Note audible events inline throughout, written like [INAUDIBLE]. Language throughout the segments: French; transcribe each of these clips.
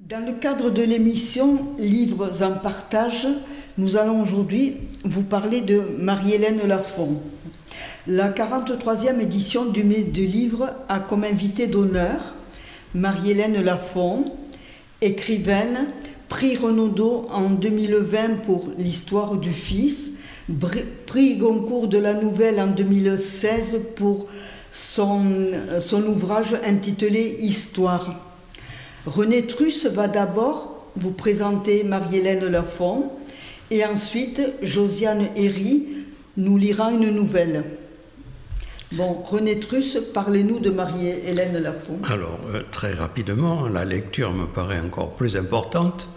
Dans le cadre de l'émission Livres en partage, nous allons aujourd'hui vous parler de Marie-Hélène Lafont. La 43e édition du Livres a comme invité d'honneur Marie-Hélène Lafont, écrivaine, prix Renaudot en 2020 pour l'histoire du fils, prix Goncourt de la Nouvelle en 2016 pour son ouvrage intitulé Histoire. René Truss va d'abord vous présenter Marie-Hélène Lafont et ensuite Josiane Herry nous lira une nouvelle. Bon, René Truss, parlez-nous de Marie-Hélène Lafont. Alors, euh, très rapidement, la lecture me paraît encore plus importante,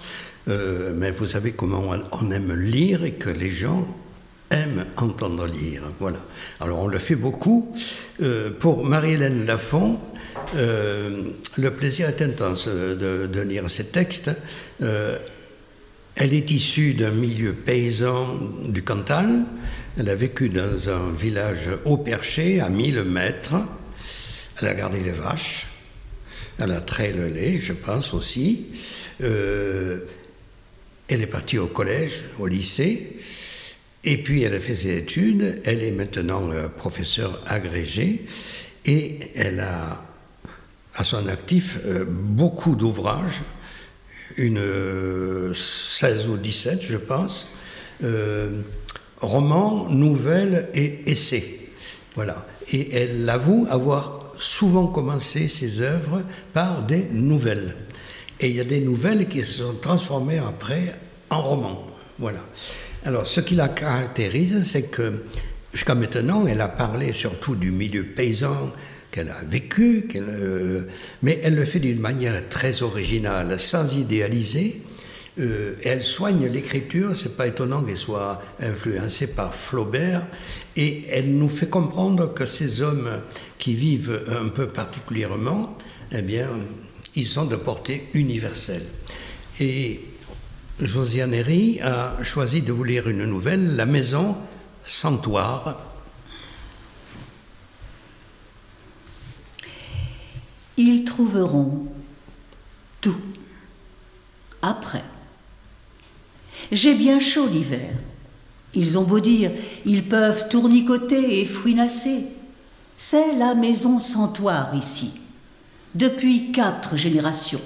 euh, mais vous savez comment on aime lire et que les gens aiment entendre lire. Voilà. Alors, on le fait beaucoup. Euh, pour Marie-Hélène Lafont, euh, le plaisir est intense de, lire ces textes. Euh, elle est issue d'un milieu paysan du Cantal. Elle a vécu dans un village haut perché, à 1000 mètres. Elle a gardé les vaches. Elle a trait le lait, je pense aussi. Euh, elle est partie au collège, au lycée. Et puis elle a fait ses études. Elle est maintenant professeure agrégée. Et elle a à son actif euh, beaucoup d'ouvrages, une 16 euh, ou 17 je pense, euh, romans, nouvelles et essais. Voilà. Et elle avoue avoir souvent commencé ses œuvres par des nouvelles. Et il y a des nouvelles qui se sont transformées après en romans. Voilà. Alors, ce qui la caractérise, c'est que jusqu'à maintenant, elle a parlé surtout du milieu paysan, qu'elle a vécu, euh, mais elle le fait d'une manière très originale, sans idéaliser. Euh, elle soigne l'écriture, c'est pas étonnant qu'elle soit influencée par Flaubert, et elle nous fait comprendre que ces hommes qui vivent un peu particulièrement, eh bien, ils sont de portée universelle. Et Josiane Herry a choisi de vous lire une nouvelle, La Maison Santoire, Ils trouveront tout après. J'ai bien chaud l'hiver. Ils ont beau dire, ils peuvent tournicoter et fouinasser. C'est la maison santoire ici, depuis quatre générations.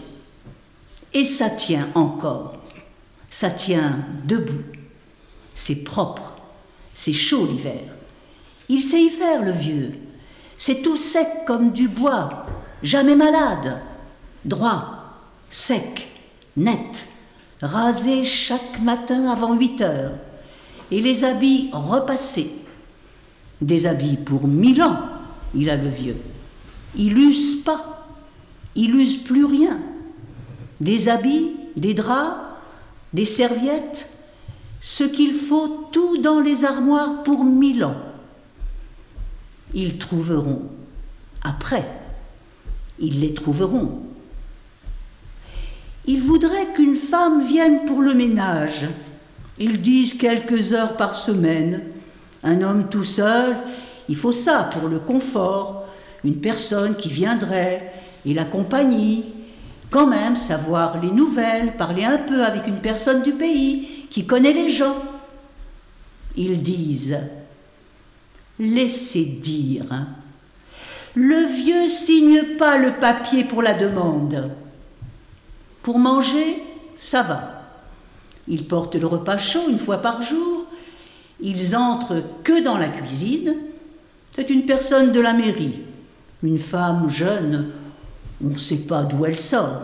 Et ça tient encore. Ça tient debout. C'est propre. C'est chaud l'hiver. Il sait y faire, le vieux. C'est tout sec comme du bois, jamais malade, droit, sec, net, rasé chaque matin avant 8 heures, et les habits repassés. Des habits pour mille ans, il a le vieux. Il use pas, il use plus rien. Des habits, des draps, des serviettes, ce qu'il faut tout dans les armoires pour mille ans. Ils trouveront après ils les trouveront. Ils voudraient qu'une femme vienne pour le ménage. Ils disent quelques heures par semaine. Un homme tout seul, il faut ça pour le confort, une personne qui viendrait et la compagnie. Quand même savoir les nouvelles, parler un peu avec une personne du pays qui connaît les gens. Ils disent, laissez dire. Le vieux signe pas le papier pour la demande. Pour manger, ça va. Ils portent le repas chaud une fois par jour. Ils entrent que dans la cuisine. C'est une personne de la mairie, une femme jeune. On ne sait pas d'où elle sort,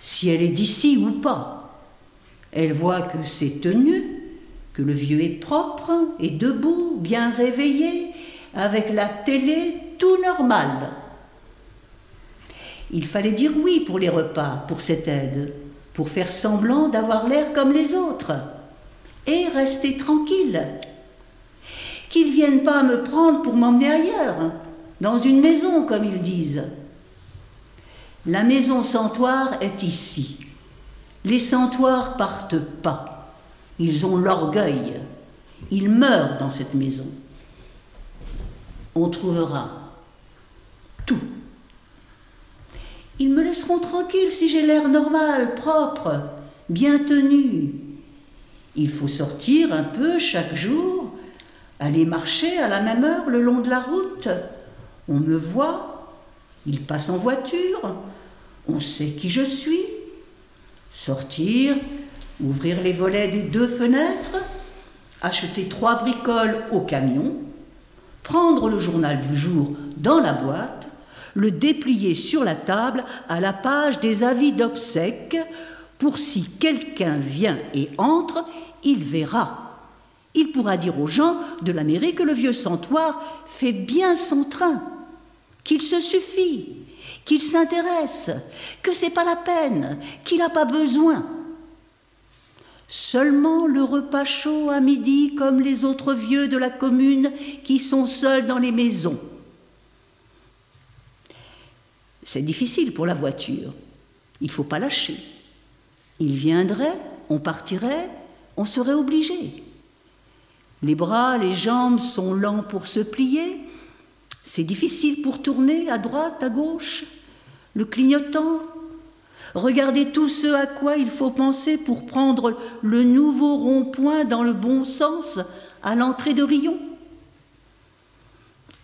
si elle est d'ici ou pas. Elle voit que c'est tenu, que le vieux est propre et debout, bien réveillé, avec la télé tout normal. Il fallait dire oui pour les repas, pour cette aide, pour faire semblant d'avoir l'air comme les autres, et rester tranquille. Qu'ils viennent pas me prendre pour m'emmener ailleurs, dans une maison, comme ils disent. La maison santoire est ici. Les santoirs partent pas. Ils ont l'orgueil. Ils meurent dans cette maison. On trouvera tout. Ils me laisseront tranquille si j'ai l'air normal, propre, bien tenu. Il faut sortir un peu chaque jour, aller marcher à la même heure le long de la route. On me voit, il passe en voiture, on sait qui je suis? Sortir, ouvrir les volets des deux fenêtres, acheter trois bricoles au camion, prendre le journal du jour dans la boîte, le déplier sur la table à la page des avis d'obsèques, pour si quelqu'un vient et entre, il verra. Il pourra dire aux gens de la mairie que le vieux santoire fait bien son train, qu'il se suffit, qu'il s'intéresse, que c'est pas la peine, qu'il n'a pas besoin. Seulement le repas chaud à midi, comme les autres vieux de la commune qui sont seuls dans les maisons. C'est difficile pour la voiture. Il ne faut pas lâcher. Il viendrait, on partirait, on serait obligé. Les bras, les jambes sont lents pour se plier. C'est difficile pour tourner à droite, à gauche. Le clignotant, Regardez tout ce à quoi il faut penser pour prendre le nouveau rond-point dans le bon sens à l'entrée de Rion.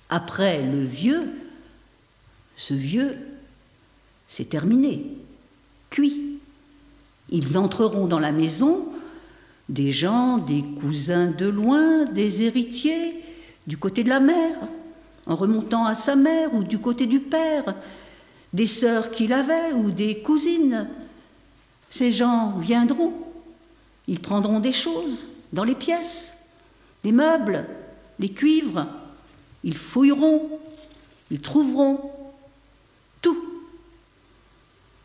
Après le vieux, ce vieux, c'est terminé, cuit. Ils entreront dans la maison, des gens, des cousins de loin, des héritiers, du côté de la mère, en remontant à sa mère ou du côté du père, des sœurs qu'il avait ou des cousines. Ces gens viendront, ils prendront des choses dans les pièces, des meubles, les cuivres, ils fouilleront, ils trouveront tout.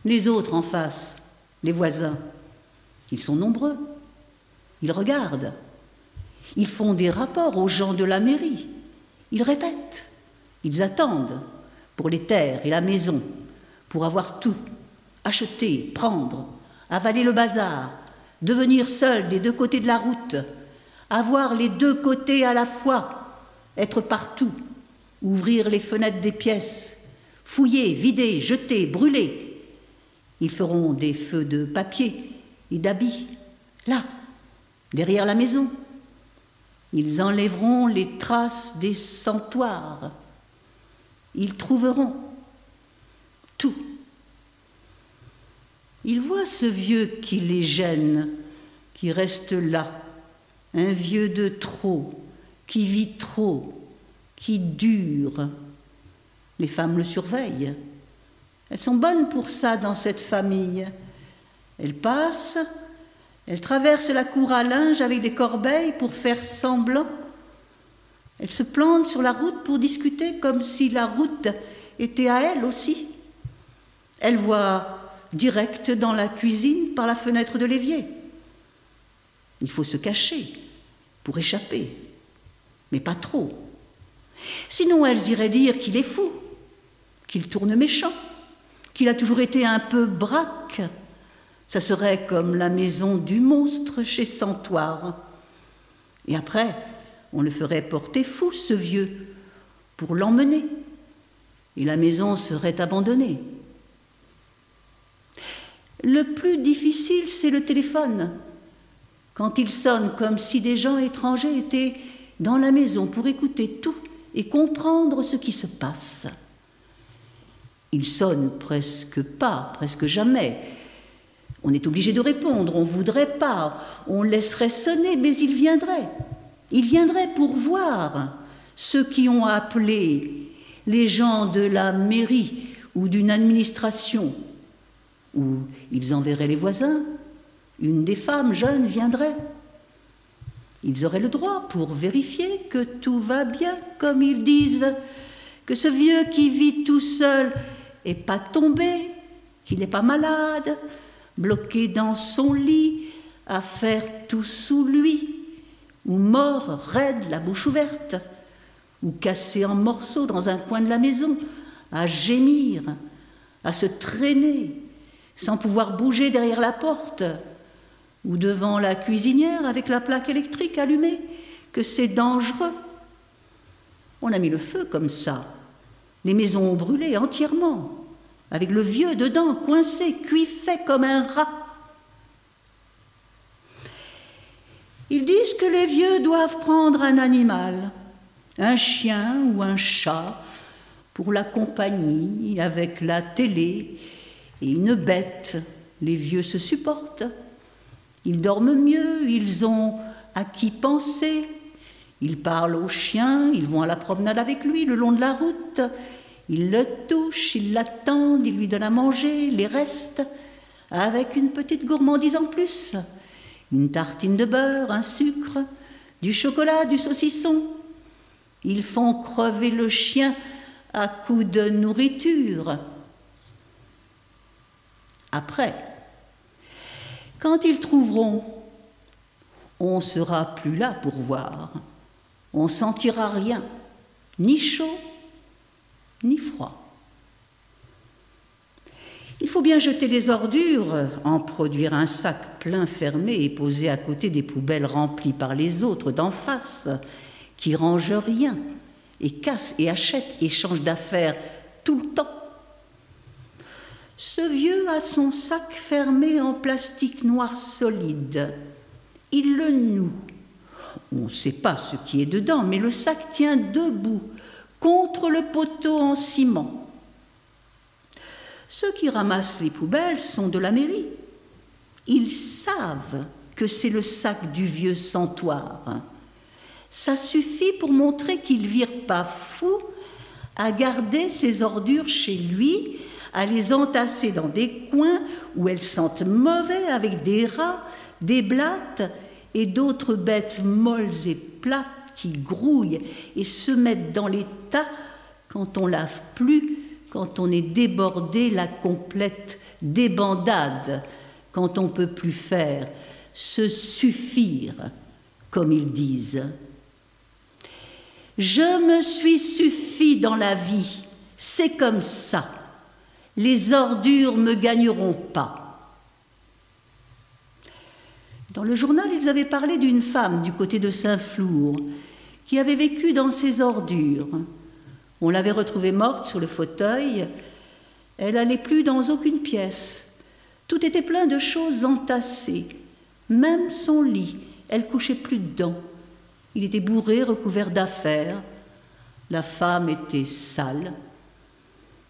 Les autres en face, les voisins, ils sont nombreux, ils regardent, ils font des rapports aux gens de la mairie, ils répètent, ils attendent pour les terres et la maison, pour avoir tout, acheter, prendre, avaler le bazar, devenir seul des deux côtés de la route, avoir les deux côtés à la fois, être partout, ouvrir les fenêtres des pièces, fouiller, vider, jeter, brûler. Ils feront des feux de papier et d'habits, là, derrière la maison. Ils enlèveront les traces des santoirs. Ils trouveront tout. Ils voient ce vieux qui les gêne, qui reste là, un vieux de trop, qui vit trop, qui dure. Les femmes le surveillent. Elles sont bonnes pour ça dans cette famille. Elles passent, elles traversent la cour à linge avec des corbeilles pour faire semblant. Elles se plantent sur la route pour discuter comme si la route était à elles aussi. Elle voit direct dans la cuisine par la fenêtre de l'évier. Il faut se cacher pour échapper, mais pas trop. Sinon, elles iraient dire qu'il est fou, qu'il tourne méchant, qu'il a toujours été un peu braque. Ça serait comme la maison du monstre chez Santoire. Et après, on le ferait porter fou, ce vieux, pour l'emmener. Et la maison serait abandonnée. Le plus difficile, c'est le téléphone. Quand il sonne comme si des gens étrangers étaient dans la maison pour écouter tout et comprendre ce qui se passe. Il sonne presque pas, presque jamais. On est obligé de répondre, on voudrait pas, on laisserait sonner, mais il viendrait. Il viendrait pour voir ceux qui ont appelé, les gens de la mairie ou d'une administration, ou ils enverraient les voisins, une des femmes jeunes viendrait. Ils auraient le droit pour vérifier que tout va bien, comme ils disent, que ce vieux qui vit tout seul est pas tombé, qu'il n'est pas malade, bloqué dans son lit, à faire tout sous lui, ou mort raide, la bouche ouverte, ou cassé en morceaux dans un coin de la maison, à gémir, à se traîner, sans pouvoir bouger derrière la porte ou devant la cuisinière avec la plaque électrique allumée, que c'est dangereux. On a mis le feu comme ça. Les maisons ont brûlé entièrement. avec le vieux dedans, coincé, cuiffé comme un rat. Ils disent que les vieux doivent prendre un animal, un chien ou un chat, pour la compagnie, avec la télé et une bête. Les vieux se supportent. Ils dorment mieux, ils ont à qui penser. Ils parlent au chien, ils vont à la promenade avec lui le long de la route. Ils le touchent, ils l'attendent, ils lui donnent à manger, les restes, avec une petite gourmandise en plus. Une tartine de beurre, un sucre, du chocolat, du saucisson. Ils font crever le chien à coups de nourriture. Après, quand ils trouveront, on sera plus là pour voir. On sentira rien, ni chaud, ni froid. Il faut bien jeter les ordures, en produire un sac plein fermé et poser à côté des poubelles remplies par les autres d'en face, qui rangent rien, et cassent et achètent et changent d'affaires tout le temps. Ce vieux a son sac fermé en plastique noir solide. Il le noue. On ne sait pas ce qui est dedans, mais le sac tient debout contre le poteau en ciment. Ceux qui ramassent les poubelles sont de la mairie. Ils savent que c'est le sac du vieux santoire. Ça suffit pour montrer qu'il vire pas fou à garder ses ordures chez lui, à les entasser dans des coins où elles sentent mauvais avec des rats, des blattes et d'autres bêtes molles et plates qui grouillent et se mettent dans les tas quand on lave plus, quand on est débordé, la complète débandade, quand on peut plus faire, se suffire, comme ils disent. Je me suis suffi dans la vie, c'est comme ça. Les ordures me gagneront pas. Dans le journal, ils avaient parlé d'une femme du côté de Saint-Flour qui avait vécu dans ses ordures. On l'avait retrouvée morte sur le fauteuil. Elle n'allait plus dans aucune pièce. Tout était plein de choses entassées. Même son lit, elle couchait plus dedans. Il était bourré, recouvert d'affaires. La femme était sale.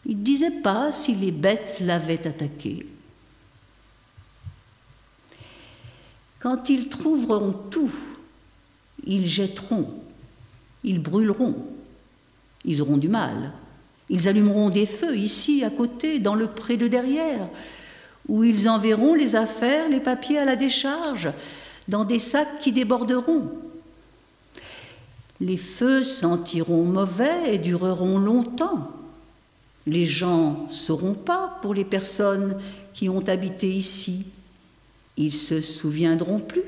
Il ne disait pas si les bêtes l'avaient attaqué. Quand ils trouveront tout, ils jetteront, ils brûleront, ils auront du mal. Ils allumeront des feux ici, à côté, dans le pré de derrière, où ils enverront les affaires, les papiers à la décharge, dans des sacs qui déborderont. Les feux sentiront mauvais et dureront longtemps. Les gens ne sauront pas pour les personnes qui ont habité ici. Ils se souviendront plus.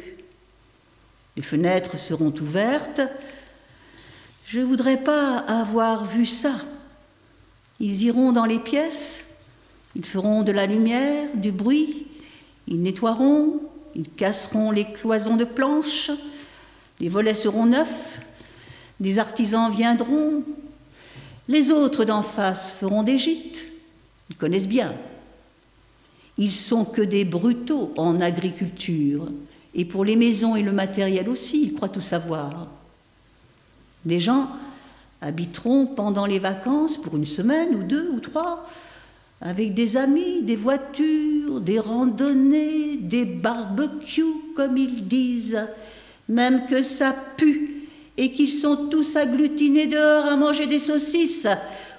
Les fenêtres seront ouvertes. Je ne voudrais pas avoir vu ça. Ils iront dans les pièces, ils feront de la lumière, du bruit, ils nettoieront, ils casseront les cloisons de planches, les volets seront neufs, des artisans viendront, les autres d'en face feront des gîtes, ils connaissent bien ils sont que des brutaux en agriculture. Et pour les maisons et le matériel aussi, ils croient tout savoir. Des gens habiteront pendant les vacances pour une semaine ou deux ou trois, avec des amis, des voitures, des randonnées, des barbecues, comme ils disent, même que ça pue et qu'ils sont tous agglutinés dehors à manger des saucisses,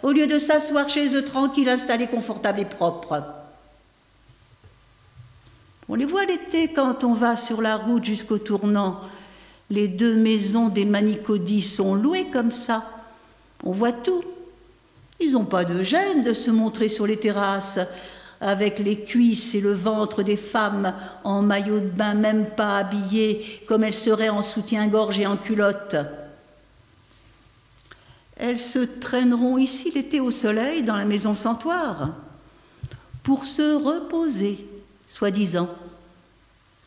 au lieu de s'asseoir chez eux tranquilles, installés, confortables et propres. On les voit l'été quand on va sur la route jusqu'au tournant. Les deux maisons des Manicodis sont louées comme ça. On voit tout. Ils n'ont pas de gêne de se montrer sur les terrasses avec les cuisses et le ventre des femmes en maillot de bain, même pas habillées comme elles seraient en soutien-gorge et en culotte. Elles se traîneront ici l'été au soleil dans la maison santoire pour se reposer soi-disant.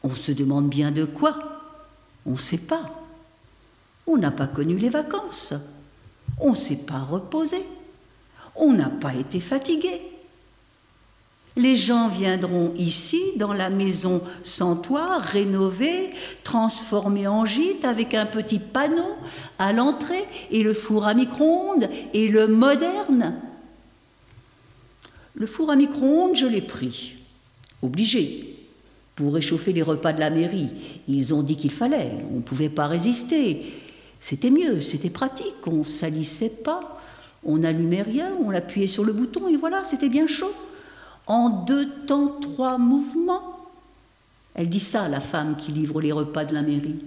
On se demande bien de quoi On ne sait pas. On n'a pas connu les vacances. On ne s'est pas reposé. On n'a pas été fatigué. Les gens viendront ici, dans la maison sans toit, rénovée, transformée en gîte, avec un petit panneau à l'entrée, et le four à micro-ondes, et le moderne. Le four à micro-ondes, je l'ai pris, obligé, pour réchauffer les repas de la mairie. Ils ont dit qu'il fallait, on ne pouvait pas résister. C'était mieux, c'était pratique, on salissait pas, on n'allumait rien, on appuyait sur le bouton, et voilà, c'était bien chaud en deux temps, trois mouvements. Elle dit ça, la femme qui livre les repas de la mairie.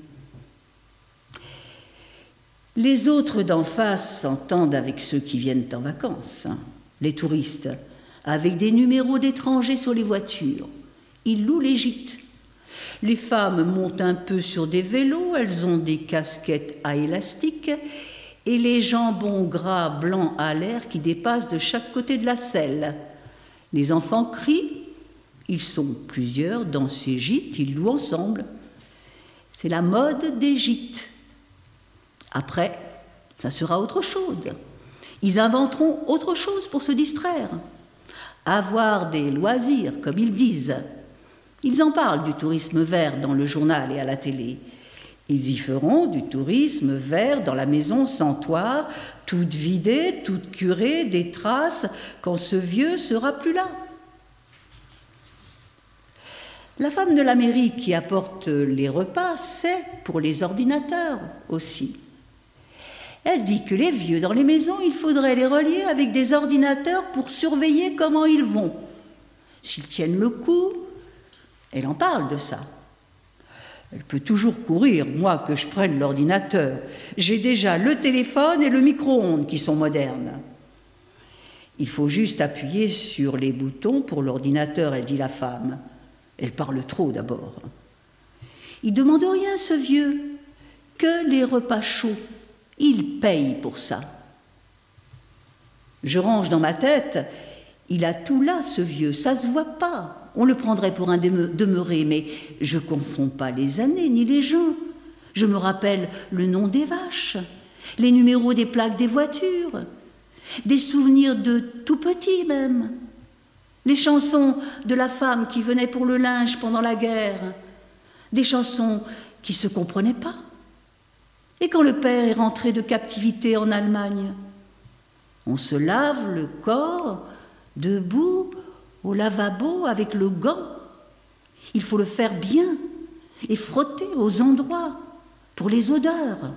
Les autres d'en face s'entendent avec ceux qui viennent en vacances, hein, les touristes, avec des numéros d'étrangers sur les voitures. Ils louent les gîtes. Les femmes montent un peu sur des vélos, elles ont des casquettes à élastique et les jambons gras blancs à l'air qui dépassent de chaque côté de la selle. Les enfants crient, ils sont plusieurs dans ces gîtes, ils louent ensemble. C'est la mode des gîtes. Après, ça sera autre chose. Ils inventeront autre chose pour se distraire. Avoir des loisirs, comme ils disent. Ils en parlent du tourisme vert dans le journal et à la télé. Ils y feront du tourisme vert dans la maison sans toit, toute vidée, toute curée, des traces, quand ce vieux sera plus là. La femme de la mairie qui apporte les repas sait pour les ordinateurs aussi. Elle dit que les vieux dans les maisons, il faudrait les relier avec des ordinateurs pour surveiller comment ils vont. S'ils tiennent le coup, elle en parle de ça. Elle peut toujours courir, moi, que je prenne l'ordinateur. J'ai déjà le téléphone et le micro-ondes qui sont modernes. Il faut juste appuyer sur les boutons pour l'ordinateur, elle dit la femme. Elle parle trop d'abord. Il demande rien, ce vieux, que les repas chauds. Il paye pour ça. Je range dans ma tête, il a tout là, ce vieux, ça se voit pas. On le prendrait pour un demeuré, mais je confonds pas les années ni les gens. Je me rappelle le nom des vaches, les numéros des plaques des voitures, des souvenirs de tout petit même, les chansons de la femme qui venait pour le linge pendant la guerre, des chansons qui ne se comprenaient pas. Et quand le père est rentré de captivité en Allemagne, on se lave le corps debout au lavabo avec le gant. Il faut le faire bien et frotter aux endroits pour les odeurs.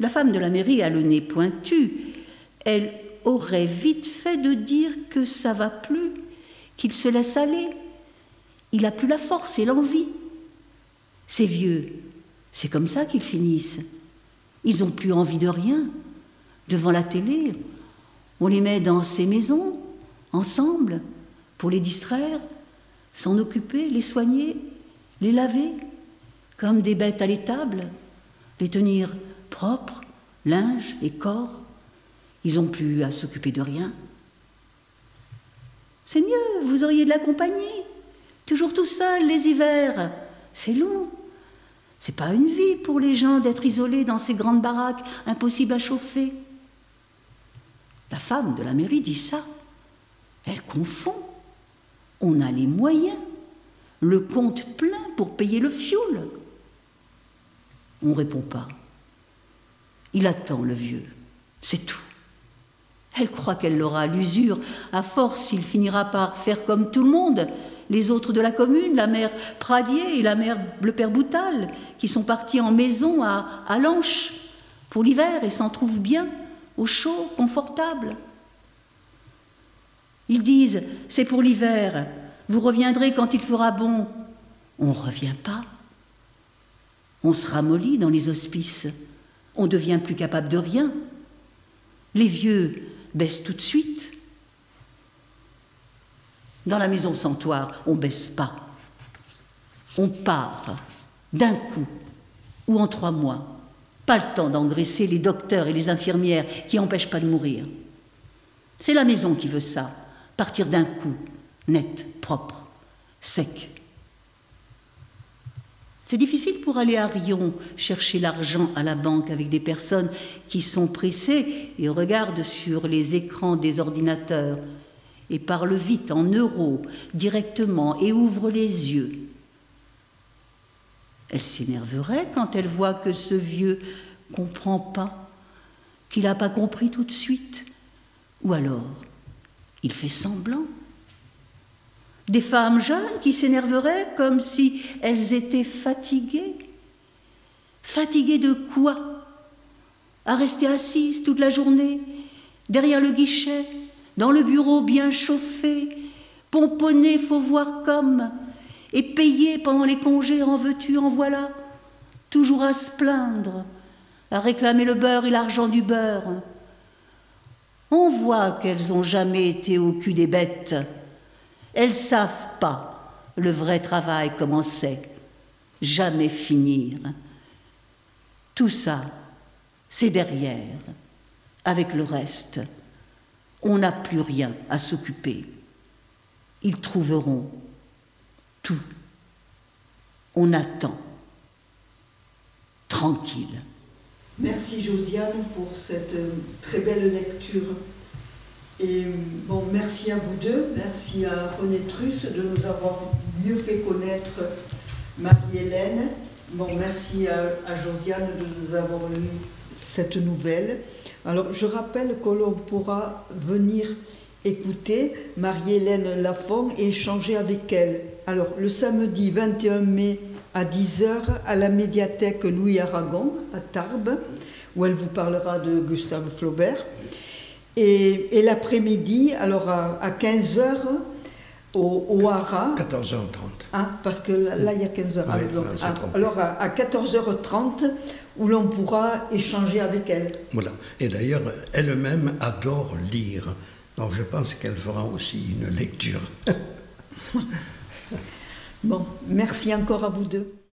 La femme de la mairie a le nez pointu. Elle aurait vite fait de dire que ça va plus, qu'il se laisse aller. Il a plus la force et l'envie. Ces vieux, c'est comme ça qu'ils finissent. Ils n'ont plus envie de rien. Devant la télé, on les met dans ces maisons, ensemble, pour les distraire, s'en occuper, les soigner, les laver, comme des bêtes à l'étable, les tenir propres, linge et corps. Ils n'ont plus à s'occuper de rien. C'est mieux, vous auriez de la compagnie. Toujours tout seul les hivers. C'est long. C'est pas une vie pour les gens d'être isolés dans ces grandes baraques impossibles à chauffer. La femme de la mairie dit ça. Elle confond. On a les moyens, le compte plein pour payer le fioul. On ne répond pas. Il attend le vieux, c'est tout. Elle croit qu'elle l'aura à l'usure. À force, il finira par faire comme tout le monde, les autres de la commune, la mère Pradier et la mère Le Père Boutal, qui sont partis en maison à, à Lanche pour l'hiver et s'en trouvent bien, au chaud, confortable. Ils disent c'est pour l'hiver, vous reviendrez quand il fera bon. On ne revient pas. On se ramollit dans les hospices. On devient plus capable de rien. Les vieux baissent tout de suite. Dans la maison santoire, on baisse pas. On part d'un coup ou en trois mois. Pas le temps d'engraisser les docteurs et les infirmières qui n'empêchent pas de mourir. C'est la maison qui veut ça partir d'un coup, net, propre, sec. C'est difficile pour aller à Rion chercher l'argent à la banque avec des personnes qui sont pressées et regardent sur les écrans des ordinateurs. et parle vite en euros directement et ouvre les yeux. Elle s'énerverait quand elle voit que ce vieux comprend pas, qu'il n'a pas compris tout de suite, ou alors il fait semblant. Des femmes jeunes qui s'énerveraient comme si elles étaient fatiguées. Fatiguées de quoi? À rester assises toute la journée, derrière le guichet, dans le bureau bien chauffé, pomponné, faut voir comme, et payé pendant les congés, en veux-tu, en voilà, toujours à se plaindre, à réclamer le beurre et l'argent du beurre. On voit qu'elles n'ont jamais été au cul des bêtes. Elles savent pas le vrai travail comment c'est, jamais finir. Tout ça, c'est derrière, avec le reste. On n'a plus rien à s'occuper. Ils trouveront tout. On attend. Tranquille. Merci Josiane pour cette euh, très belle lecture. Et bon, merci à vous deux, merci à René Truss de nous avoir mieux fait connaître Marie-Hélène. Bon, merci à, à, Josiane de nous avoir lu cette nouvelle. Alors, je rappelle que l'on pourra venir écouter Marie-Hélène Lafont et échanger avec elle. Alors, le samedi 21 mai à 10h à la médiathèque Louis Aragon à Tarbes, où elle vous parlera de Gustave Flaubert. Et, et l'après-midi, alors à, à 15h, au, au Hara. 14h30. Ah, parce que là, là il y a 15h. Oui, donc, à- trompé. alors à, à 14h30, où l'on pourra échanger avec elle. Voilà. Et d'ailleurs, elle-même adore lire. Donc je pense qu'elle fera aussi une lecture. [LAUGHS] Bon, merci encore à vous deux.